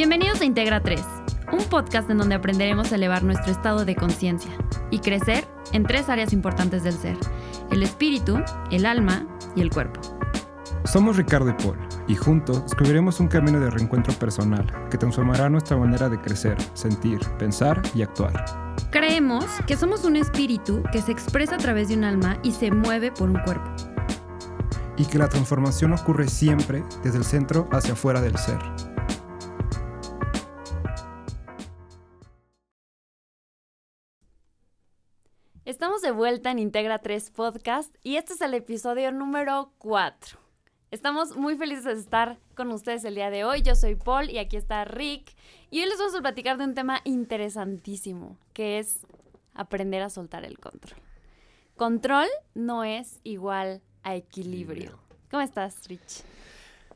Bienvenidos a Integra 3, un podcast en donde aprenderemos a elevar nuestro estado de conciencia y crecer en tres áreas importantes del ser, el espíritu, el alma y el cuerpo. Somos Ricardo y Paul y juntos descubriremos un camino de reencuentro personal que transformará nuestra manera de crecer, sentir, pensar y actuar. Creemos que somos un espíritu que se expresa a través de un alma y se mueve por un cuerpo. Y que la transformación ocurre siempre desde el centro hacia afuera del ser. Estamos de vuelta en Integra 3 Podcast y este es el episodio número 4. Estamos muy felices de estar con ustedes el día de hoy. Yo soy Paul y aquí está Rick. Y hoy les vamos a platicar de un tema interesantísimo, que es aprender a soltar el control. Control no es igual a equilibrio. ¿Cómo estás, Rich?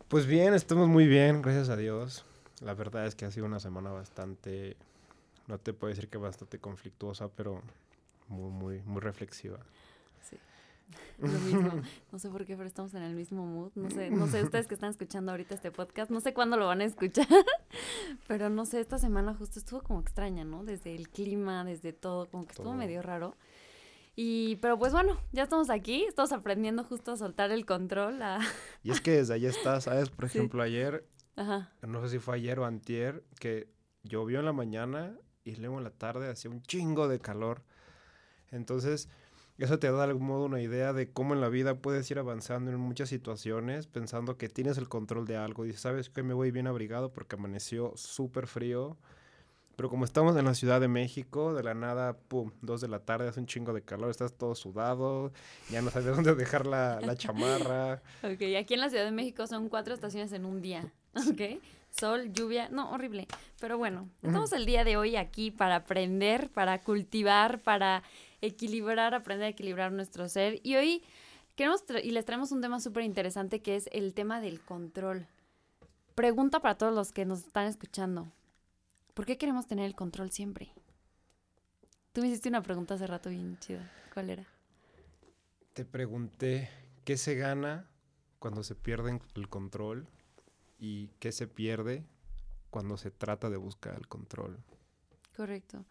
Pues bien, estamos muy bien, gracias a Dios. La verdad es que ha sido una semana bastante, no te puedo decir que bastante conflictuosa, pero muy, muy, muy reflexiva. Sí. Lo mismo. No sé por qué, pero estamos en el mismo mood. No sé, no sé, ustedes que están escuchando ahorita este podcast, no sé cuándo lo van a escuchar, pero no sé, esta semana justo estuvo como extraña, ¿no? Desde el clima, desde todo, como que estuvo medio raro. Y, pero pues bueno, ya estamos aquí, estamos aprendiendo justo a soltar el control. Y es que desde ahí está, ¿sabes? Por ejemplo, ayer, no sé si fue ayer o antier, que llovió en la mañana y luego en la tarde hacía un chingo de calor. Entonces, eso te da de algún modo una idea de cómo en la vida puedes ir avanzando en muchas situaciones pensando que tienes el control de algo. Y sabes que me voy bien abrigado porque amaneció súper frío. Pero como estamos en la Ciudad de México, de la nada, pum, dos de la tarde, hace un chingo de calor, estás todo sudado, ya no sabes dónde dejar la, la chamarra. ok, aquí en la Ciudad de México son cuatro estaciones en un día, ¿ok? Sol, lluvia, no, horrible. Pero bueno, estamos el día de hoy aquí para aprender, para cultivar, para equilibrar, aprender a equilibrar nuestro ser. Y hoy queremos y les traemos un tema súper interesante que es el tema del control. Pregunta para todos los que nos están escuchando. ¿Por qué queremos tener el control siempre? Tú me hiciste una pregunta hace rato bien chida. ¿Cuál era? Te pregunté qué se gana cuando se pierde el control y qué se pierde cuando se trata de buscar el control. Correcto.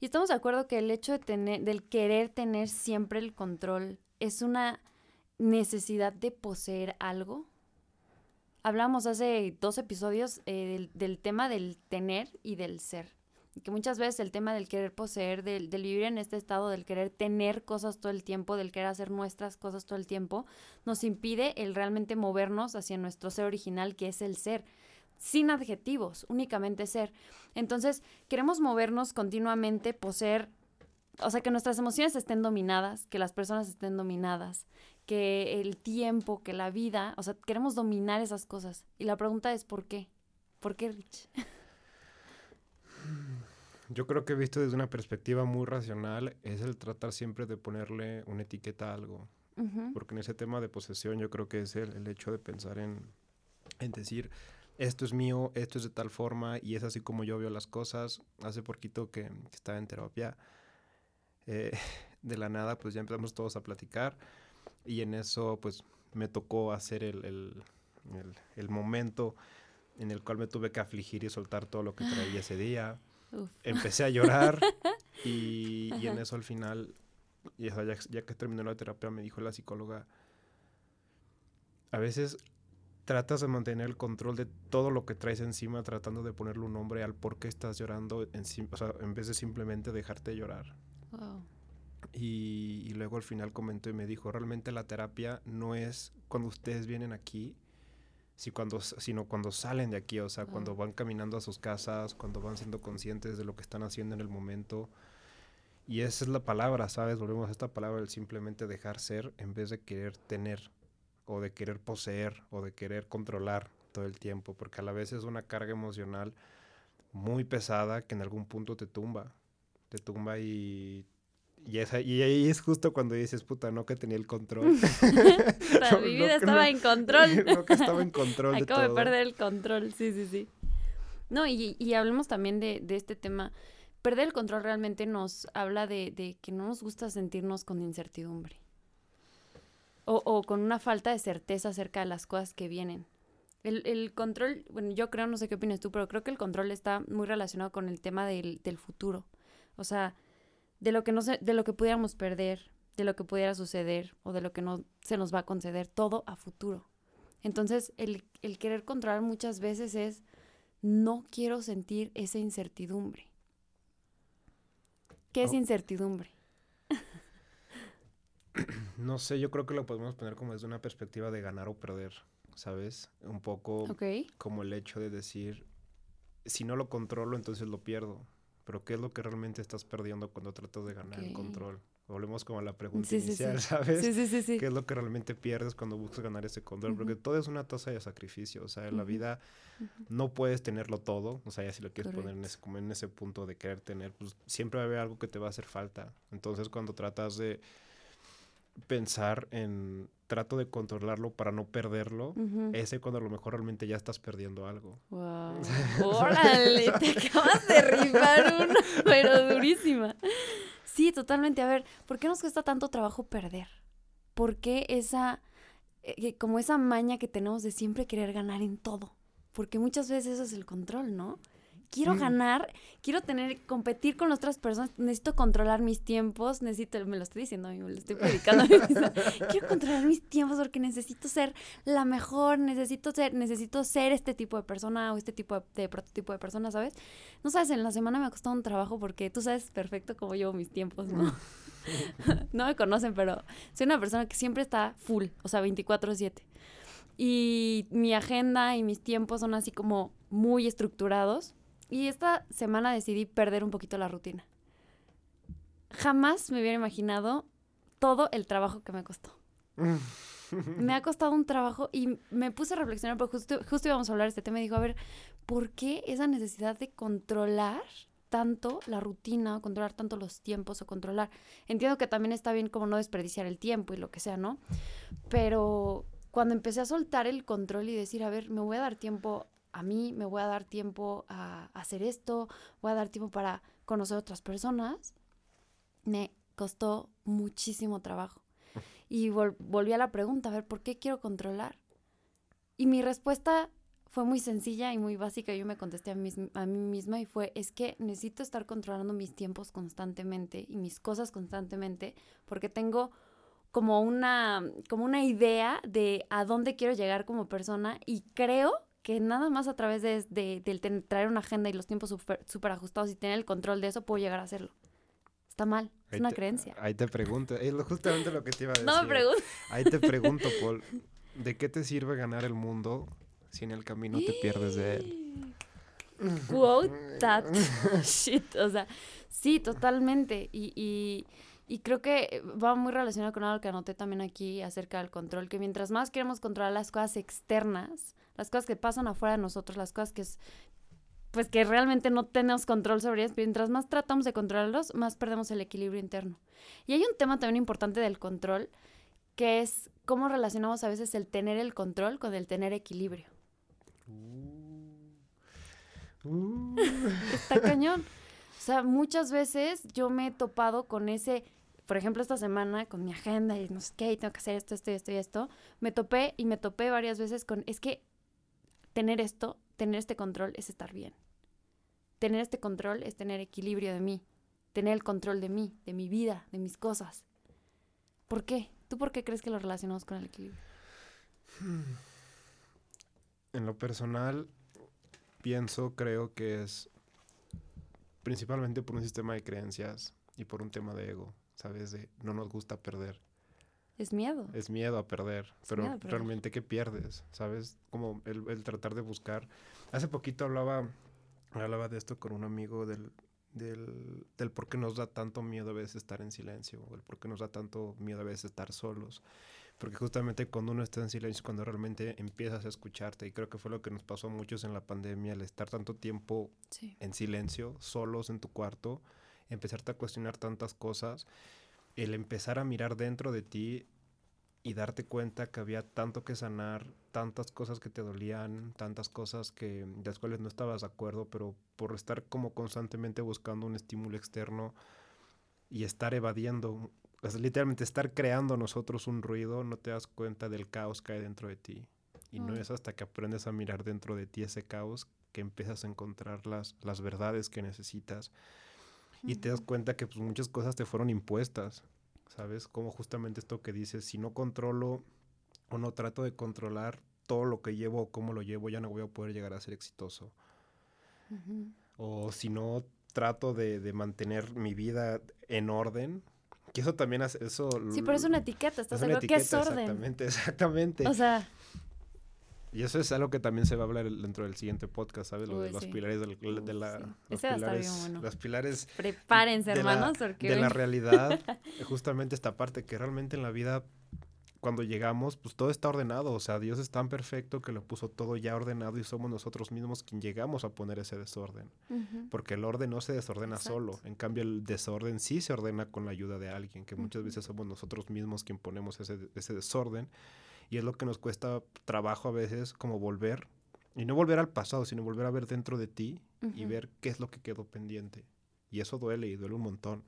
Y estamos de acuerdo que el hecho de tener, del querer tener siempre el control es una necesidad de poseer algo. Hablamos hace dos episodios eh, del, tema del tener y del ser. que muchas veces el tema del querer poseer, del, del, vivir en este estado, del querer tener cosas todo el tiempo, del querer hacer nuestras cosas todo el tiempo, nos impide el realmente movernos hacia nuestro ser original, que es el ser sin adjetivos, únicamente ser. Entonces, queremos movernos continuamente, poseer, o sea, que nuestras emociones estén dominadas, que las personas estén dominadas, que el tiempo, que la vida, o sea, queremos dominar esas cosas. Y la pregunta es, ¿por qué? ¿Por qué, Rich? Yo creo que visto desde una perspectiva muy racional es el tratar siempre de ponerle una etiqueta a algo. Porque en ese tema de posesión yo creo que es el, hecho de pensar en, en decir, esto es mío, esto es de tal forma y es así como yo veo las cosas. Hace poquito que, estaba en terapia, eh, de la nada pues ya empezamos todos a platicar y en eso pues me tocó hacer el, momento en el cual me tuve que afligir y soltar todo lo que traía ese día. Empecé a llorar y, en eso al final, ya, ya que terminó la terapia, me dijo la psicóloga, a veces tratas de mantener el control de todo lo que traes encima, tratando de ponerle un nombre al por qué estás llorando, en, o sea, en vez de simplemente dejarte llorar. Y, luego al final comentó y me dijo, realmente la terapia no es cuando ustedes vienen aquí, si cuando, sino cuando salen de aquí, o sea, cuando van caminando a sus casas, cuando van siendo conscientes de lo que están haciendo en el momento. Y esa es la palabra, ¿sabes? Volvemos a esta palabra, el simplemente dejar ser en vez de querer tener o de querer poseer o de querer controlar todo el tiempo, porque a la vez es una carga emocional muy pesada que en algún punto te tumba, te tumba y y, y ahí es justo cuando dices, puta, no que tenía el control. mi vida estaba en control. no que estaba en control. Acabo de, perder el control, sí, sí, sí. No, y, y hablemos también de, de, este tema. Perder el control realmente nos habla de, de que no nos gusta sentirnos con incertidumbre o, con una falta de certeza acerca de las cosas que vienen. El, control, bueno, yo creo, no sé qué opinas tú, pero creo que el control está muy relacionado con el tema del, del futuro. O sea, de lo que no de lo que pudiéramos perder, de lo que pudiera suceder o de lo que no se nos va a conceder, todo a futuro. Entonces, el, el querer controlar muchas veces es no quiero sentir esa incertidumbre. ¿Qué es incertidumbre? No sé, yo creo que lo podemos poner como desde una perspectiva de ganar o perder, ¿sabes? Un poco como el hecho de decir, si no lo controlo, entonces lo pierdo. Pero ¿qué es lo que realmente estás perdiendo cuando tratas de ganar el control? Volvemos como a la pregunta inicial, ¿sabes? Sí, sí, sí, ¿Qué es lo que realmente pierdes cuando buscas ganar ese control? Porque todo es una tasa de sacrificio. O sea, en la vida no puedes tenerlo todo. O sea, ya si lo quieres poner en ese, como en ese punto de querer tener, pues siempre va a haber algo que te va a hacer falta. Entonces, cuando tratas de pensar en trato de controlarlo para no perderlo, ese cuando a lo mejor realmente ya estás perdiendo algo. Wow. Órale, te acabas de rifar una, pero durísima. Sí, totalmente. A ver, ¿por qué nos cuesta tanto trabajo perder? ¿Por qué esa, eh, como esa maña que tenemos de siempre querer ganar en todo? Porque muchas veces eso es el control, ¿no? Quiero mm. ganar, quiero tener, competir con otras personas, necesito controlar mis tiempos, necesito, me lo estoy diciendo a mí, me lo estoy predicando a mí quiero controlar mis tiempos porque necesito ser la mejor, necesito ser, necesito ser este tipo de persona o este tipo de, prototipo de persona, ¿sabes? No sabes, en la semana me ha costado un trabajo porque tú sabes perfecto cómo llevo mis tiempos, ¿no? no me conocen, pero soy una persona que siempre está full, o sea, 24/7. Y mi agenda y mis tiempos son así como muy estructurados y esta semana decidí perder un poquito la rutina. Jamás me hubiera imaginado todo el trabajo que me costó. me ha costado un trabajo y me puse a reflexionar, porque justo, justo íbamos a hablar de este tema y dijo, a ver, ¿por qué esa necesidad de controlar tanto la rutina, o controlar tanto los tiempos o controlar? Entiendo que también está bien como no desperdiciar el tiempo y lo que sea, ¿no? Pero cuando empecé a soltar el control y decir, a ver, me voy a dar tiempo a mí, me voy a dar tiempo a hacer esto, voy a dar tiempo para conocer otras personas, me costó muchísimo trabajo. Y volví a la pregunta, a ver, ¿por qué quiero controlar? Y mi respuesta fue muy sencilla y muy básica. Yo me contesté a mí, a mí misma y fue, es que necesito estar controlando mis tiempos constantemente y mis cosas constantemente porque tengo como una, como una idea de a dónde quiero llegar como persona y creo que nada más a través de, de, traer una agenda y los tiempos súper ajustados y tener el control de eso puedo llegar a hacerlo. Está mal, es una creencia. Ahí te pregunto, es justamente lo que te iba a decir. No me pregunto. Ahí te pregunto, Paul, ¿de qué te sirve ganar el mundo si en el camino te pierdes de él? Quote that shit, o sea, sí, totalmente. Y, y, y creo que va muy relacionado con algo que anoté también aquí acerca del control, que mientras más queremos controlar las cosas externas, las cosas que pasan afuera de nosotros, las cosas que es, pues que realmente no tenemos control sobre ellas, mientras más tratamos de controlarlos, más perdemos el equilibrio interno. Y hay un tema también importante del control, que es cómo relacionamos a veces el tener el control con el tener equilibrio. Uh. Está cañón. O sea, muchas veces yo me he topado con ese, por ejemplo, esta semana con mi agenda y no sé qué, y tengo que hacer esto, esto y esto y esto. Me topé y me topé varias veces con, es que tener esto, tener este control es estar bien. Tener este control es tener equilibrio de mí, tener el control de mí, de mi vida, de mis cosas. ¿Por qué? ¿Tú por qué crees que lo relacionamos con el equilibrio? En lo personal, pienso, creo que es principalmente por un sistema de creencias y por un tema de ego, ¿sabes? De no nos gusta perder. Es miedo. Es miedo a perder, pero realmente ¿qué pierdes? ¿Sabes? Como el, tratar de buscar. Hace poquito hablaba, hablaba de esto con un amigo del, del, del por qué nos da tanto miedo a veces estar en silencio, el por qué nos da tanto miedo a veces estar solos. Porque justamente cuando uno está en silencio, cuando realmente empiezas a escucharte, y creo que fue lo que nos pasó a muchos en la pandemia, el estar tanto tiempo en silencio, solos en tu cuarto, empezarte a cuestionar tantas cosas el empezar a mirar dentro de ti y darte cuenta que había tanto que sanar, tantas cosas que te dolían, tantas cosas que de las cuales no estabas de acuerdo, pero por estar como constantemente buscando un estímulo externo y estar evadiendo, literalmente estar creando nosotros un ruido, no te das cuenta del caos que hay dentro de ti. Y no es hasta que aprendes a mirar dentro de ti ese caos que empiezas a encontrar las, las verdades que necesitas. Y te das cuenta que pues, muchas cosas te fueron impuestas, ¿sabes? Como justamente esto que dices, si no controlo o no trato de controlar todo lo que llevo o cómo lo llevo, ya no voy a poder llegar a ser exitoso. O si no trato de, de, mantener mi vida en orden, que eso también hace eso. Sí, pero es una etiqueta, estás hablando que es orden. Exactamente, exactamente. O sea. Y eso es algo que también se va a hablar dentro del siguiente podcast, ¿sabes? Lo de los pilares del, de la... Los pilares, bueno. los pilares... Prepárense, hermanos, porque... De la realidad, justamente esta parte, que realmente en la vida cuando llegamos, pues todo está ordenado, o sea, Dios es tan perfecto que lo puso todo ya ordenado y somos nosotros mismos quien llegamos a poner ese desorden, porque el orden no se desordena solo, en cambio el desorden sí se ordena con la ayuda de alguien, que muchas veces somos nosotros mismos quien ponemos ese, ese desorden y es lo que nos cuesta trabajo a veces como volver, y no volver al pasado, sino volver a ver dentro de ti y ver qué es lo que quedó pendiente. Y eso duele y duele un montón.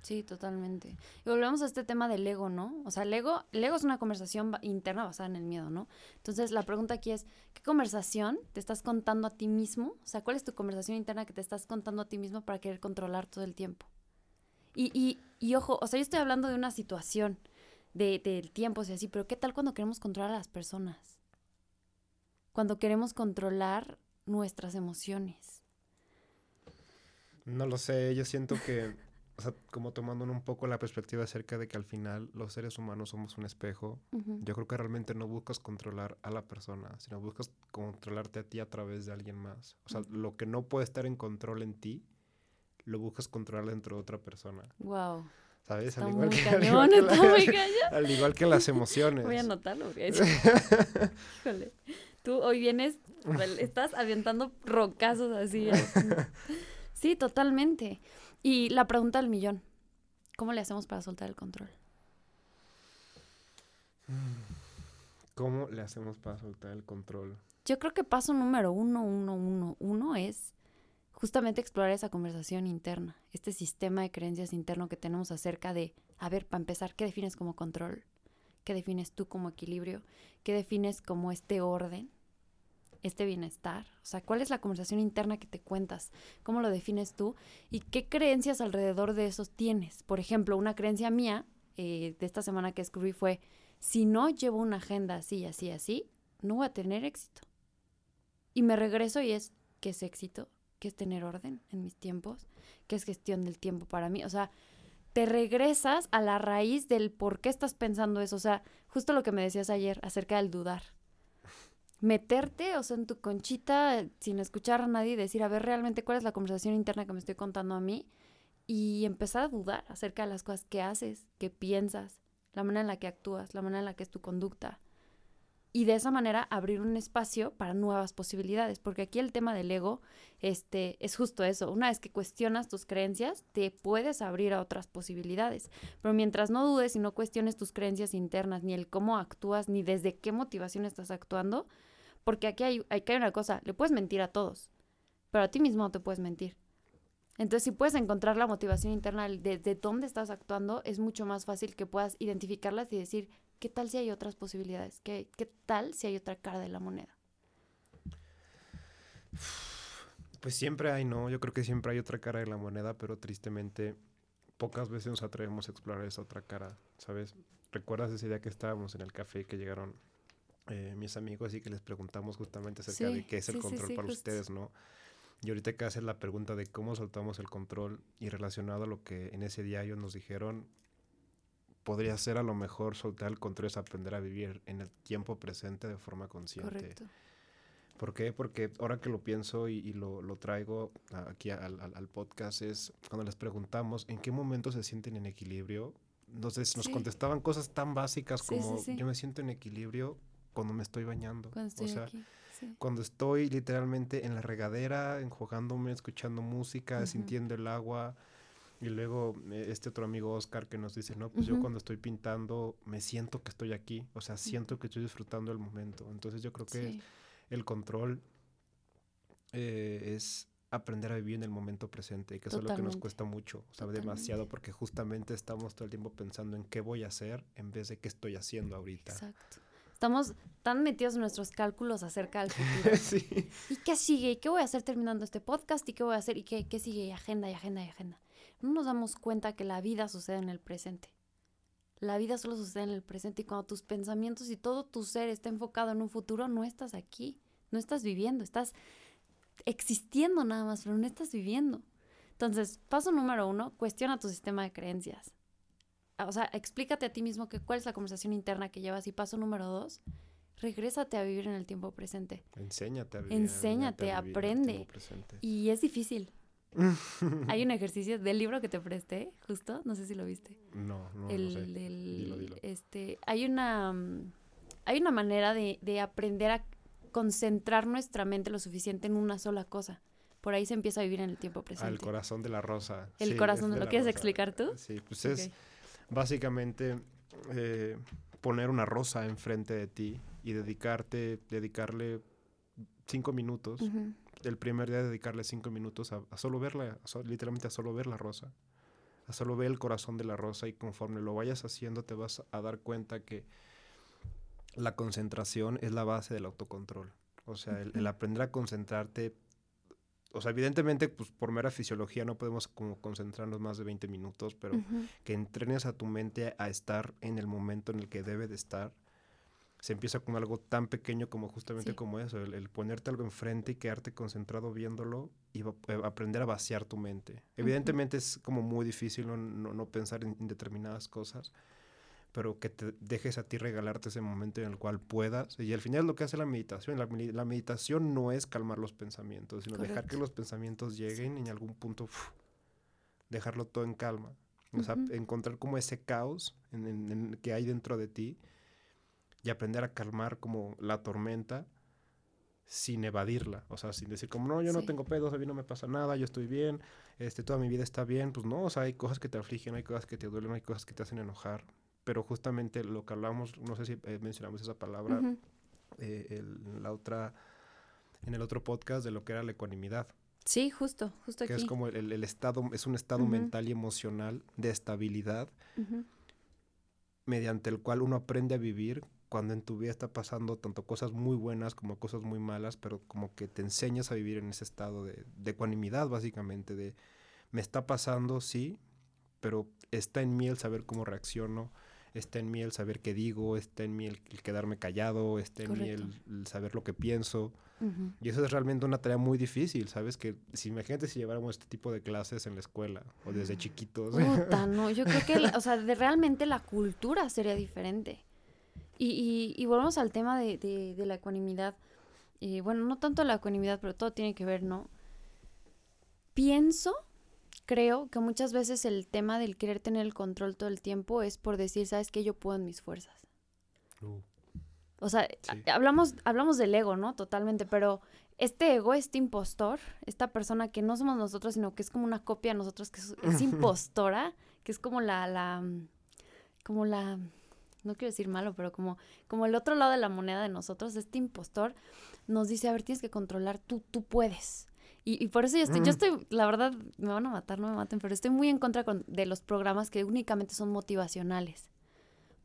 Sí, totalmente. Y volvemos a este tema del ego, ¿no? O sea, el ego, el ego es una conversación interna basada en el miedo, ¿no? Entonces, la pregunta aquí es, ¿qué conversación te estás contando a ti mismo? O sea, ¿cuál es tu conversación interna que te estás contando a ti mismo para querer controlar todo el tiempo? Y, y, y ojo, o sea, yo estoy hablando de una situación de, del tiempo, o sea, sí, pero ¿qué tal cuando queremos controlar a las personas? Cuando queremos controlar nuestras emociones. No lo sé, yo siento que o sea, como tomando un poco la perspectiva acerca de que al final los seres humanos somos un espejo, yo creo que realmente no buscas controlar a la persona, sino buscas controlarte a ti a través de alguien más. O sea, lo que no puede estar en control en ti, lo buscas controlar dentro de otra persona. Wow. ¿Sabes? al igual, que, al, igual que al igual que las emociones. Voy a anotarlo. Híjole. Tú hoy vienes, estás avientando rocazos así. sí, totalmente. Y la pregunta del millón, ¿cómo le hacemos para soltar el control? ¿Cómo le hacemos para soltar el control? Yo creo que paso número uno, uno, uno, uno es justamente explorar esa conversación interna, este sistema de creencias interno que tenemos acerca de, a ver, para empezar, ¿qué defines como control? ¿Qué defines tú como equilibrio? ¿Qué defines como este orden? este bienestar? O sea, ¿cuál es la conversación interna que te cuentas? ¿Cómo lo defines tú? ¿Y qué creencias alrededor de esos tienes? Por ejemplo, una creencia mía eh, de esta semana que escribí fue, si no llevo una agenda así, así, así, no voy a tener éxito. Y me regreso y es, ¿qué es éxito? ¿Qué es tener orden en mis tiempos? ¿Qué es gestión del tiempo para mí? O sea, te regresas a la raíz del por qué estás pensando eso. O sea, justo lo que me decías ayer acerca del dudar meterte, o sea, en tu conchita, sin escuchar a nadie, decir, a ver realmente cuál es la conversación interna que me estoy contando a mí y empezar a dudar acerca de las cosas que haces, que piensas, la manera en la que actúas, la manera en la que es tu conducta. Y de esa manera abrir un espacio para nuevas posibilidades, porque aquí el tema del ego este, es justo eso. Una vez que cuestionas tus creencias, te puedes abrir a otras posibilidades. Pero mientras no dudes y no cuestiones tus creencias internas, ni el cómo actúas, ni desde qué motivación estás actuando, porque aquí hay, hay, una cosa, le puedes mentir a todos, pero a ti mismo no te puedes mentir. Entonces, si puedes encontrar la motivación interna de, de dónde estás actuando, es mucho más fácil que puedas identificarlas y decir, ¿qué tal si hay otras posibilidades? ¿Qué, qué tal si hay otra cara de la moneda? Pues siempre hay, ¿no? Yo creo que siempre hay otra cara de la moneda, pero tristemente pocas veces nos atrevemos a explorar esa otra cara, ¿sabes? ¿Recuerdas ese día que estábamos en el café que llegaron eh, mis amigos y que les preguntamos justamente acerca de qué es el control para ustedes, ¿no? Y ahorita que haces la pregunta de cómo soltamos el control y relacionado a lo que en ese día ellos nos dijeron, podría ser a lo mejor soltar el control es aprender a vivir en el tiempo presente de forma consciente. Correcto. ¿Por qué? Porque ahora que lo pienso y, lo, lo, traigo aquí al, al, podcast es cuando les preguntamos en qué momento se sienten en equilibrio. Entonces nos contestaban cosas tan básicas como yo me siento en equilibrio cuando me estoy bañando. Cuando estoy o sea, aquí, cuando estoy literalmente en la regadera, enjuagándome, escuchando música, sintiendo el agua. Y luego eh, este otro amigo Oscar que nos dice, no, pues yo cuando estoy pintando me siento que estoy aquí, o sea, siento que estoy disfrutando el momento. Entonces yo creo que el control eh, es aprender a vivir en el momento presente, que eso es lo que nos cuesta mucho, o sea, demasiado, porque justamente estamos todo el tiempo pensando en qué voy a hacer en vez de qué estoy haciendo ahorita. Exacto Estamos tan metidos en nuestros cálculos acerca del futuro. sí. ¿Y qué sigue? ¿Y qué voy a hacer terminando este podcast? ¿Y qué voy a hacer? ¿Y qué, qué sigue? Y agenda, y agenda, y agenda. No nos damos cuenta que la vida sucede en el presente. La vida solo sucede en el presente y cuando tus pensamientos y todo tu ser está enfocado en un futuro, no estás aquí, no estás viviendo, estás existiendo nada más, pero no estás viviendo. Entonces, paso número uno, cuestiona tu sistema de creencias. O sea, explícate a ti mismo que cuál es la conversación interna que llevas. Y paso número dos, regrésate a vivir en el tiempo presente. Enséñate a vivir. Enséñate, aprende. Y es difícil. Hay un ejercicio del libro que te presté, justo, no sé si lo viste. No, no, el, no sé. Este, hay una, mm, hay una manera de, de, aprender a concentrar nuestra mente lo suficiente en una sola cosa. Por ahí se empieza a vivir en el tiempo presente. Al corazón de la rosa. El corazón, de ¿lo quieres explicar tú? Sí, pues es básicamente eh, poner una rosa enfrente de ti y dedicarte, dedicarle cinco minutos el primer día dedicarle cinco minutos a, solo verla, literalmente a solo ver la rosa, a solo ver el corazón de la rosa y conforme lo vayas haciendo te vas a dar cuenta que la concentración es la base del autocontrol. O sea, el, aprender a concentrarte, o sea, evidentemente, pues por mera fisiología no podemos como concentrarnos más de 20 minutos, pero que entrenes a tu mente a estar en el momento en el que debe de estar se empieza con algo tan pequeño como justamente como eso, el, ponerte algo enfrente y quedarte concentrado viéndolo y eh, aprender a vaciar tu mente. Evidentemente es como muy difícil no, no, pensar en, determinadas cosas, pero que te dejes a ti regalarte ese momento en el cual puedas. Y al final es lo que hace la meditación. La, meditación no es calmar los pensamientos, sino dejar que los pensamientos lleguen y en algún punto dejarlo todo en calma. O sea, encontrar como ese caos en, que hay dentro de ti y aprender a calmar como la tormenta sin evadirla, o sea, sin decir como, no, yo no tengo pedos, a mí no me pasa nada, yo estoy bien, este, toda mi vida está bien, pues no, o sea, hay cosas que te afligen, hay cosas que te duelen, hay cosas que te hacen enojar, pero justamente lo que hablamos, no sé si eh, mencionamos esa palabra, eh, la otra, en el otro podcast de lo que era la ecuanimidad. Sí, justo, justo que es como el, estado, es un estado mental y emocional de estabilidad mediante el cual uno aprende a vivir cuando en tu vida está pasando tanto cosas muy buenas como cosas muy malas, pero como que te enseñas a vivir en ese estado de, de ecuanimidad, básicamente, de me está pasando, sí, pero está en mí el saber cómo reacciono, está en mí el saber qué digo, está en mí el, quedarme callado, está en mí el, saber lo que pienso. Y eso es realmente una tarea muy difícil, ¿sabes? Que si imagínate si lleváramos este tipo de clases en la escuela o desde chiquitos. Puta, no, yo creo que, o sea, de realmente la cultura sería diferente. Y, y, volvemos al tema de, de, la ecuanimidad. y bueno, no tanto la ecuanimidad, pero todo tiene que ver, ¿no? Pienso, creo que muchas veces el tema del querer tener el control todo el tiempo es por decir, ¿sabes qué? Yo puedo en mis fuerzas. Uh. O sea, hablamos, hablamos del ego, ¿no? Totalmente, pero este ego, este impostor, esta persona que no somos nosotros, sino que es como una copia de nosotros, que es, es impostora, que es como la, la, como la, no quiero decir malo, pero como, como el otro lado de la moneda de nosotros, este impostor nos dice, a ver, tienes que controlar, tú, tú puedes. Y, por eso yo estoy, yo estoy, la verdad, me van a matar, no me maten, pero estoy muy en contra de los programas que únicamente son motivacionales.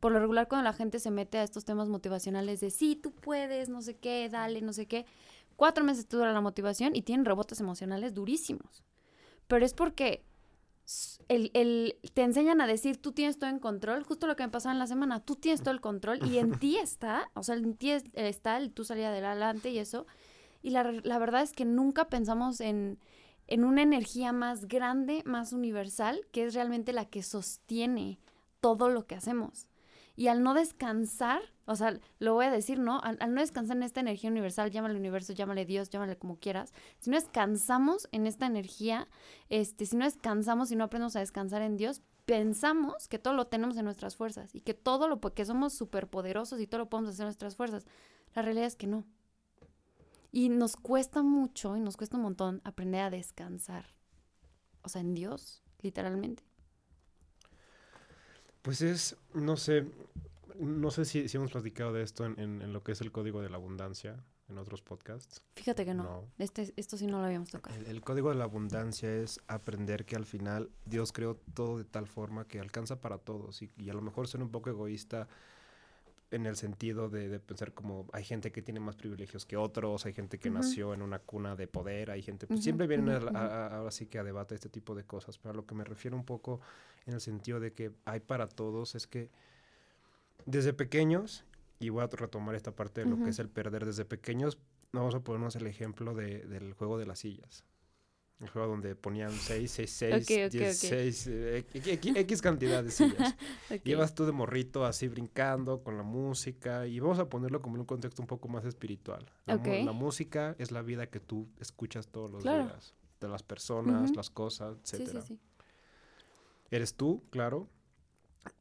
Por lo regular, cuando la gente se mete a estos temas motivacionales de sí, tú puedes, no sé qué, dale, no sé qué, cuatro meses dura la motivación y tienen rebotes emocionales durísimos. Pero es porque el, el, te enseñan a decir, tú tienes todo en control, justo lo que me pasaba en la semana, tú tienes todo el control y en ti está, o sea, en ti está el tú salir adelante y eso. Y la, la verdad es que nunca pensamos en, en una energía más grande, más universal, que es realmente la que sostiene todo lo que hacemos. Y al no descansar, o sea, lo voy a decir, ¿no? Al, no descansar en esta energía universal, llámale universo, llámale Dios, llámale como quieras, si no descansamos en esta energía, este, si no descansamos y no aprendemos a descansar en Dios, pensamos que todo lo tenemos en nuestras fuerzas y que todo lo que somos superpoderosos y todo lo podemos hacer en nuestras fuerzas. La realidad es que no. Y nos cuesta mucho y nos cuesta un montón aprender a descansar. O sea, en Dios, literalmente. Pues es, no sé, no sé si, hemos platicado de esto en, lo que es el código de la abundancia en otros podcasts. Fíjate que no. Este, esto sí no lo habíamos tocado. El, código de la abundancia es aprender que al final Dios creó todo de tal forma que alcanza para todos. Y, a lo mejor ser un poco egoísta en el sentido de, pensar como hay gente que tiene más privilegios que otros, hay gente que nació en una cuna de poder, hay gente, pues siempre vienen ahora sí que a debate este tipo de cosas, pero a lo que me refiero un poco en el sentido de que hay para todos es que desde pequeños, y voy a retomar esta parte de lo que es el perder desde pequeños, vamos a ponernos el ejemplo de, del juego de las sillas. El juego donde ponían 6, 6, 6, 16, X cantidad de sillas. okay. Ibas tú de morrito así brincando con la música y vamos a ponerlo como en un contexto un poco más espiritual. La, la música es la vida que tú escuchas todos los días. De las personas, las cosas, etc. Sí, sí, Eres tú, claro.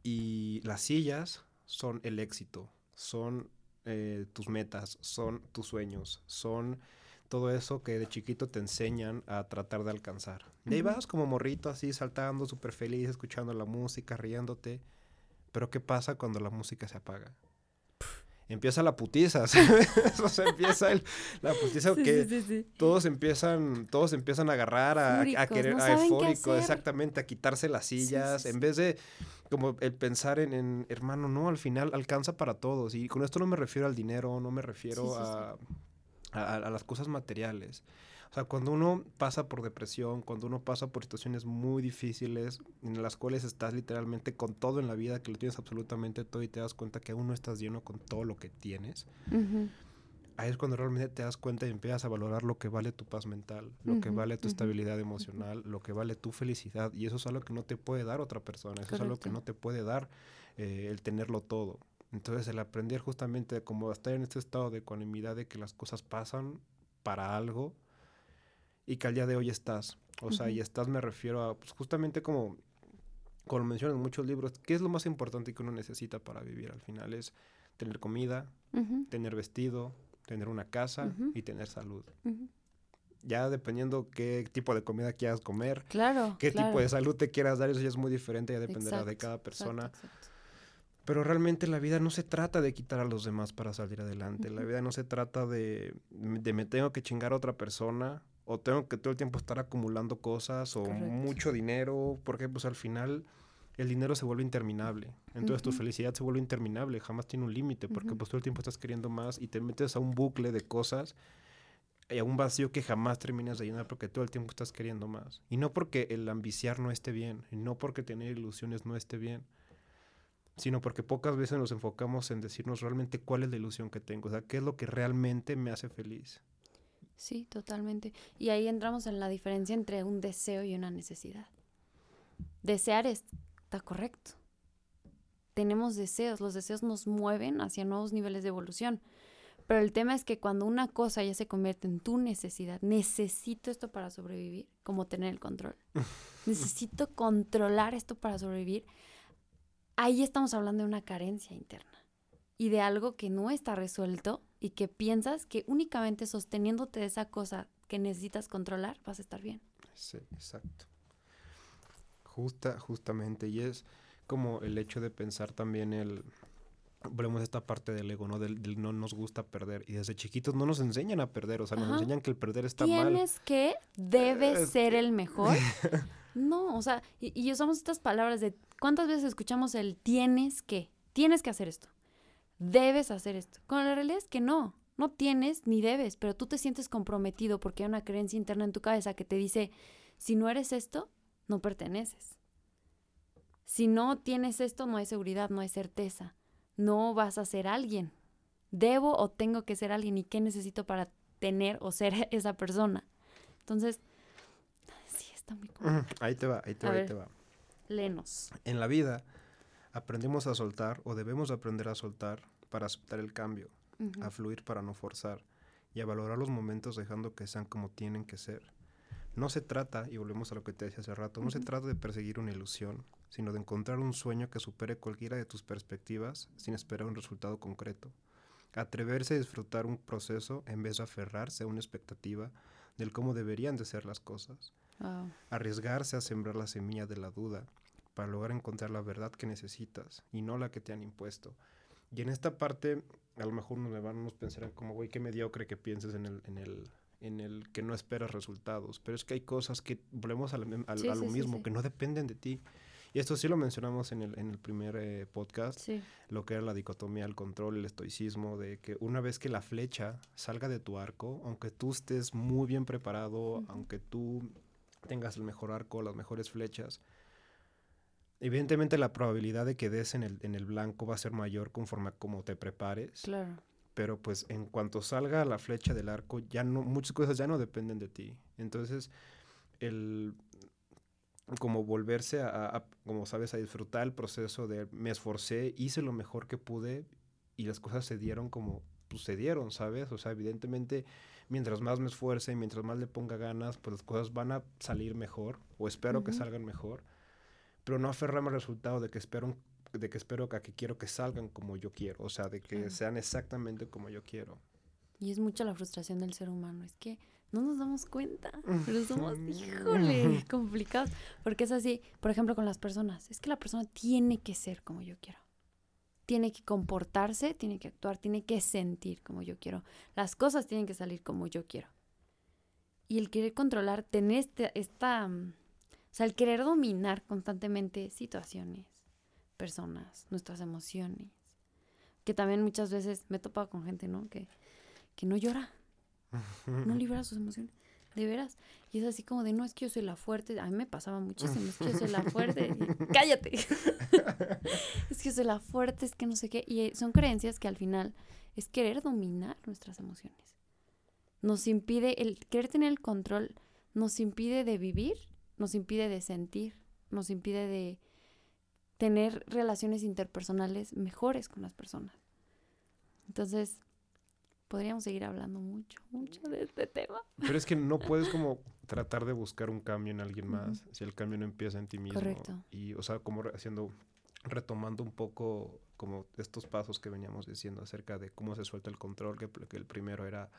Y las sillas son el éxito, son eh, tus metas, son tus sueños, son todo eso que de chiquito te enseñan a tratar de alcanzar. Y ahí vas como morrito así, saltando, súper feliz, escuchando la música, riéndote. Pero ¿qué pasa cuando la música se apaga? empieza la putiza, o sea, empieza el, la putiza que todos empiezan, todos empiezan a agarrar, a, a querer, a eufórico, exactamente, a quitarse las sillas, en vez de como el pensar en, en, hermano, no, al final alcanza para todos. Y con esto no me refiero al dinero, no me refiero a, a, las cosas materiales. O sea, cuando uno pasa por depresión, cuando uno pasa por situaciones muy difíciles, en las cuales estás literalmente con todo en la vida, que lo tienes absolutamente todo y te das cuenta que aún no estás lleno con todo lo que tienes, ahí es cuando realmente te das cuenta y empiezas a valorar lo que vale tu paz mental, lo que vale tu estabilidad emocional, lo que vale tu felicidad. Y eso es algo que no te puede dar otra persona, eso es algo que no te puede dar eh, el tenerlo todo. Entonces el aprender justamente como estar en este estado de ecuanimidad de que las cosas pasan para algo y que al día de hoy estás. O sea, y estás me refiero a pues, justamente como, como mencionan en muchos libros, ¿qué es lo más importante que uno necesita para vivir al final? Es tener comida, tener vestido, tener una casa y tener salud. Ya dependiendo qué tipo de comida quieras comer, claro, qué tipo de salud te quieras dar, eso ya es muy diferente, ya dependerá de cada persona. Pero realmente la vida no se trata de quitar a los demás para salir adelante. La vida no se trata de, de me tengo que chingar a otra persona o tengo que todo el tiempo estar acumulando cosas o mucho dinero, porque pues al final el dinero se vuelve interminable. Entonces tu felicidad se vuelve interminable, jamás tiene un límite, porque pues todo el tiempo estás queriendo más y te metes a un bucle de cosas y a un vacío que jamás terminas de llenar porque todo el tiempo estás queriendo más. Y no porque el ambiciar no esté bien, y no porque tener ilusiones no esté bien, sino porque pocas veces nos enfocamos en decirnos realmente cuál es la ilusión que tengo, o sea, qué es lo que realmente me hace feliz. Sí, totalmente. Y ahí entramos en la diferencia entre un deseo y una necesidad. Desear está correcto. Tenemos deseos, los deseos nos mueven hacia nuevos niveles de evolución. Pero el tema es que cuando una cosa ya se convierte en tu necesidad, necesito esto para sobrevivir, como tener el control. necesito controlar esto para sobrevivir ahí estamos hablando de una carencia interna y de algo que no está resuelto y que piensas que únicamente sosteniéndote de esa cosa que necesitas controlar vas a estar bien. Sí, exacto. Justa, justamente, y es como el hecho de pensar también el, volvemos a esta parte del ego, ¿no? Del, no nos gusta perder. Y desde chiquitos no nos enseñan a perder, o sea, nos enseñan que el perder está mal. Tienes que, debes ser el mejor. no, o sea, y, y, usamos estas palabras de ¿Cuántas veces escuchamos el tienes que? Tienes que hacer esto. Debes hacer esto. Cuando la realidad es que no. No tienes ni debes, pero tú te sientes comprometido porque hay una creencia interna en tu cabeza que te dice, si no eres esto, no perteneces. Si no tienes esto, no hay seguridad, no hay certeza. No vas a ser alguien. Debo o tengo que ser alguien y qué necesito para tener o ser esa persona. Entonces, está muy Ahí te va, ahí te va, ahí te va. Lenos. En la vida aprendemos a soltar o debemos aprender a soltar para aceptar el cambio, a fluir para no forzar y a valorar los momentos dejando que sean como tienen que ser. No se trata, y volvemos a lo que te decía hace rato, no se trata de perseguir una ilusión, sino de encontrar un sueño que supere cualquiera de tus perspectivas sin esperar un resultado concreto. Atreverse a disfrutar un proceso en vez de aferrarse a una expectativa del cómo deberían de ser las cosas. Arriesgarse a sembrar la semilla de la duda para lograr encontrar la verdad que necesitas y no la que te han impuesto. Y en esta parte, a lo mejor nos, van, nos pensarán como, güey, qué mediocre que pienses en el, en el, en el que no esperas resultados. Pero es que hay cosas que volvemos a, lo mismo, que no dependen de ti. Y esto sí lo mencionamos en el, en el primer eh, podcast, lo que era la dicotomía, el control, el estoicismo, de que una vez que la flecha salga de tu arco, aunque tú estés muy bien preparado, aunque tú tengas el mejor arco, las mejores flechas, evidentemente la probabilidad de que des en el, en el blanco va a ser mayor conforme a cómo te prepares. Claro. Pero pues en cuanto salga la flecha del arco, ya no, muchas cosas ya no dependen de ti. Entonces, el como volverse a, como sabes, a disfrutar el proceso de me esforcé, hice lo mejor que pude y las cosas se dieron como sucedieron, pues, ¿sabes? O sea, evidentemente, mientras más me esfuerce, mientras más le ponga ganas, pues las cosas van a salir mejor, o espero que salgan mejor, pero no aferrarme al resultado de que espero, de que espero que, que quiero que salgan como yo quiero, o sea, de que sean exactamente como yo quiero. Y es mucha la frustración del ser humano, es que no nos damos cuenta, pero somos, híjole, complicados. Porque es así, por ejemplo, con las personas. Es que la persona tiene que ser como yo quiero. Tiene que comportarse, tiene que actuar, tiene que sentir como yo quiero. Las cosas tienen que salir como yo quiero. Y el querer controlar, tener este, esta, mm, o sea, el querer dominar constantemente situaciones, personas, nuestras emociones. Que también muchas veces me he topado con gente, ¿no? Que, que no llora no libera sus emociones. De veras. Y es así como de, no, es que yo soy la fuerte. A mí me pasaba muchísimo, es que yo soy la fuerte. Cállate. es que yo soy la fuerte, es que no sé qué. Y eh, son creencias que al final es querer dominar nuestras emociones. Nos impide, el querer tener el control, nos impide de vivir, nos impide de sentir, nos impide de tener relaciones interpersonales mejores con las personas. Entonces, podríamos seguir hablando mucho, mucho de este tema. Pero es que no puedes como tratar de buscar un cambio en alguien más si el cambio no empieza en ti mismo. Correcto. Y, o sea, como haciendo, retomando un poco como estos pasos que veníamos diciendo acerca de cómo se suelta el control, que, que el primero era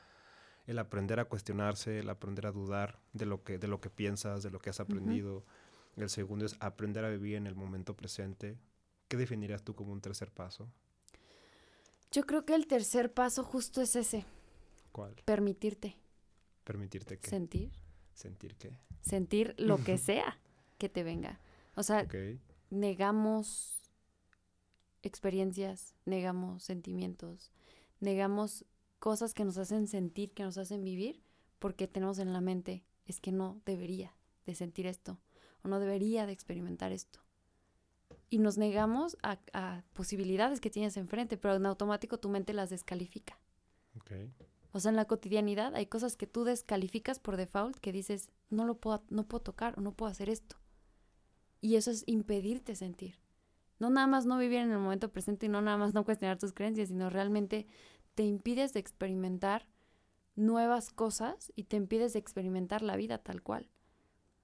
el aprender a cuestionarse, el aprender a dudar de lo que, de lo que piensas, de lo que has aprendido. El segundo es aprender a vivir en el momento presente. ¿Qué definirías tú como un tercer paso? Yo creo que el tercer paso justo es ese. ¿Cuál? Permitirte. ¿Permitirte qué? Sentir. ¿Sentir qué? Sentir lo que sea que te venga. O sea, negamos experiencias, negamos sentimientos, negamos cosas que nos hacen sentir, que nos hacen vivir, porque tenemos en la mente, es que no debería de sentir esto, o no debería de experimentar esto y nos negamos a, posibilidades que tienes enfrente, pero en automático tu mente las descalifica. O sea, en la cotidianidad hay cosas que tú descalificas por default que dices, no lo puedo, no puedo tocar o no puedo hacer esto. Y eso es impedirte sentir. No nada más no vivir en el momento presente y no nada más no cuestionar tus creencias, sino realmente te impides de experimentar nuevas cosas y te impides de experimentar la vida tal cual.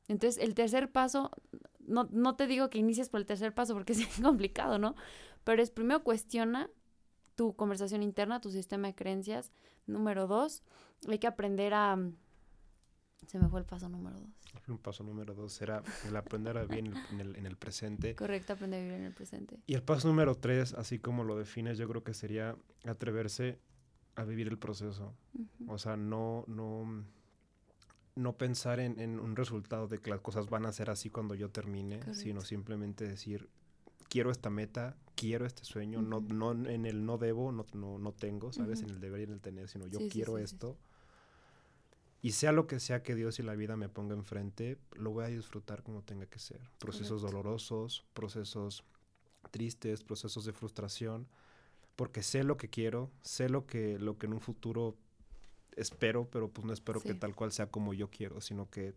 Entonces, el tercer paso no, no te digo que inicies por el tercer paso porque es complicado, ¿no? Pero es primero cuestiona tu conversación interna, tu sistema de creencias. Número dos, hay que aprender a... Se me fue el paso número dos. El paso número dos era el aprender a vivir en el, en el, presente. Correcto, aprender a vivir en el presente. Y el paso número tres, así como lo defines, yo creo que sería atreverse a vivir el proceso. O sea, no, no, no pensar en, un resultado de que las cosas van a ser así cuando yo termine, sino simplemente decir, quiero esta meta, quiero este sueño, no, no en el no debo, no, no, tengo, ¿sabes? En el deber y en el tener, sino yo quiero esto. Y sea lo que sea que Dios y la vida me ponga enfrente, lo voy a disfrutar como tenga que ser. Procesos dolorosos, procesos tristes, procesos de frustración, porque sé lo que quiero, sé lo que, lo que en un futuro espero, pero pues no espero que tal cual sea como yo quiero, sino que,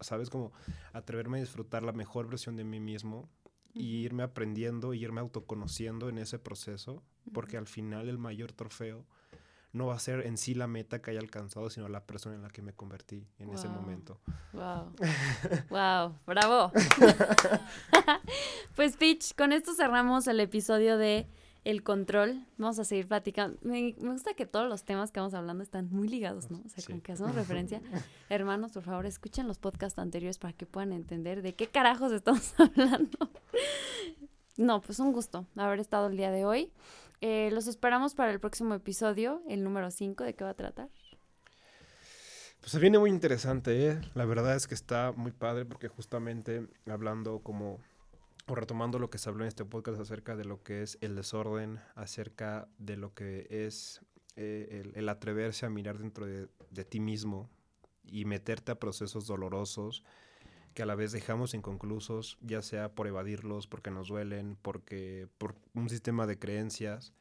¿sabes? Como atreverme a disfrutar la mejor versión de mí mismo y irme aprendiendo y irme autoconociendo en ese proceso, porque al final el mayor trofeo no va a ser en sí la meta que haya alcanzado, sino la persona en la que me convertí en ese momento. Wow. wow, bravo. pues Pitch, con esto cerramos el episodio de el control. Vamos a seguir platicando. Me, gusta que todos los temas que vamos hablando están muy ligados, ¿no? O sea, con que hacemos referencia. Hermanos, por favor, escuchen los podcasts anteriores para que puedan entender de qué carajos estamos hablando. no, pues un gusto haber estado el día de hoy. Eh, los esperamos para el próximo episodio, el número 5. ¿De qué va a tratar? Pues se viene muy interesante, ¿eh? La verdad es que está muy padre porque justamente hablando como o retomando lo que se habló en este podcast acerca de lo que es el desorden, acerca de lo que es eh, el, atreverse a mirar dentro de, de, ti mismo y meterte a procesos dolorosos que a la vez dejamos inconclusos, ya sea por evadirlos, porque nos duelen, porque por un sistema de creencias,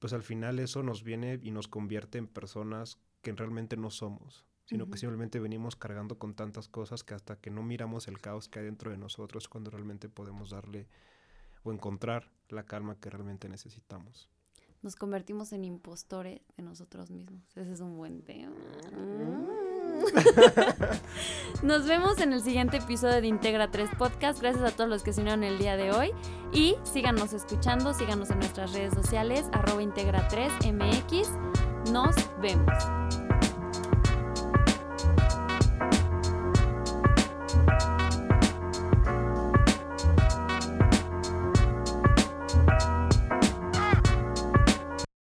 pues al final eso nos viene y nos convierte en personas que realmente no somos sino que simplemente venimos cargando con tantas cosas que hasta que no miramos el caos que hay dentro de nosotros cuando realmente podemos darle o encontrar la calma que realmente necesitamos. Nos convertimos en impostores de nosotros mismos. Ese es un buen tema. Nos vemos en el siguiente episodio de Integra 3 Podcast. Gracias a todos los que se unieron el día de hoy. Y síganos escuchando, síganos en nuestras redes sociales, arroba Integra 3 MX. Nos vemos.